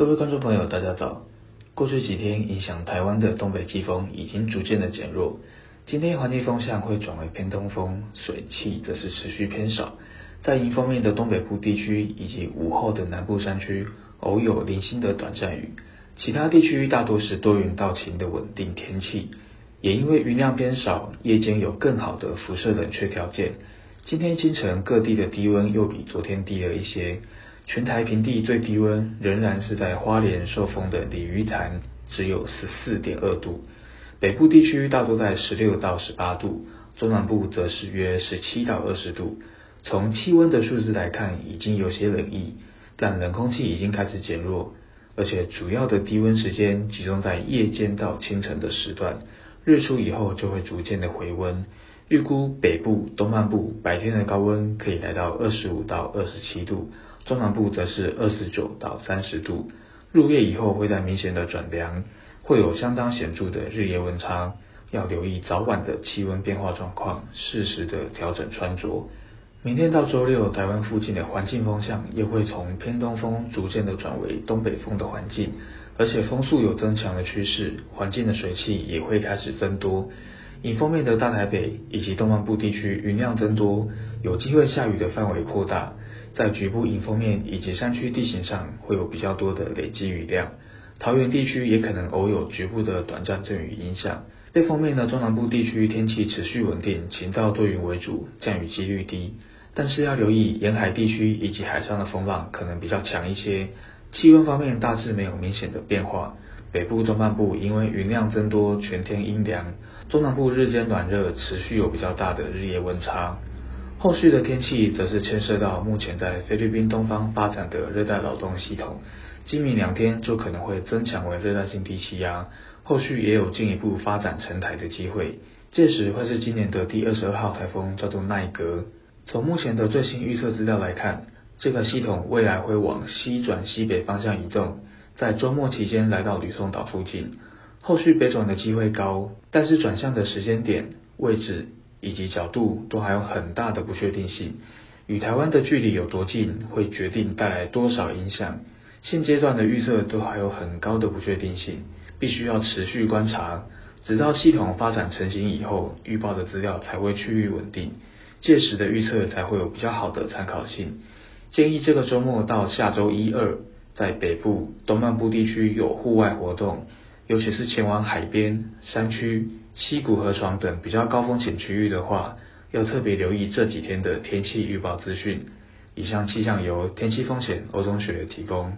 各位观众朋友，大家早。过去几天，影响台湾的东北季风已经逐渐的减弱。今天环境风向会转为偏东风，水汽则是持续偏少。在迎风面的东北部地区以及午后的南部山区，偶有零星的短暂雨。其他地区大多是多云到晴的稳定天气。也因为云量偏少，夜间有更好的辐射冷却条件。今天清晨各地的低温又比昨天低了一些。全台平地最低温仍然是在花莲寿丰的鲤鱼潭，只有十四点二度。北部地区大多在十六到十八度，中南部则是约十七到二十度。从气温的数字来看，已经有些冷意，但冷空气已经开始减弱，而且主要的低温时间集中在夜间到清晨的时段，日出以后就会逐渐的回温。预估北部、东半部白天的高温可以来到二十五到二十七度。中南部则是二十九到三十度，入夜以后会再明显的转凉，会有相当显著的日夜温差，要留意早晚的气温变化状况，适时的调整穿着。明天到周六，台湾附近的环境风向又会从偏东风逐渐的转为东北风的环境，而且风速有增强的趋势，环境的水汽也会开始增多。迎风面的大台北以及东半部地区云量增多，有机会下雨的范围扩大。在局部迎风面以及山区地形上会有比较多的累积雨量，桃园地区也可能偶有局部的短暂阵雨影响。背风面的中南部地区天气持续稳定，晴到多云为主，降雨几率低。但是要留意沿海地区以及海上的风浪可能比较强一些。气温方面大致没有明显的变化，北部东半部因为云量增多，全天阴凉；中南部日间暖热，持续有比较大的日夜温差。后续的天气则是牵涉到目前在菲律宾东方发展的热带扰动系统，今明两天就可能会增强为热带性低气压，后续也有进一步发展成台的机会，届时会是今年的第二十二号台风，叫做奈格。从目前的最新预测资料来看，这个系统未来会往西转西北方向移动，在周末期间来到吕宋岛附近，后续北转的机会高，但是转向的时间点、位置。以及角度都还有很大的不确定性，与台湾的距离有多近，会决定带来多少影响。现阶段的预测都还有很高的不确定性，必须要持续观察，直到系统发展成型以后，预报的资料才会趋于稳定，届时的预测才会有比较好的参考性。建议这个周末到下周一二，在北部、东半部地区有户外活动，尤其是前往海边、山区。溪谷、河床等比较高风险区域的话，要特别留意这几天的天气预报资讯。以上气象由天气风险欧中学提供。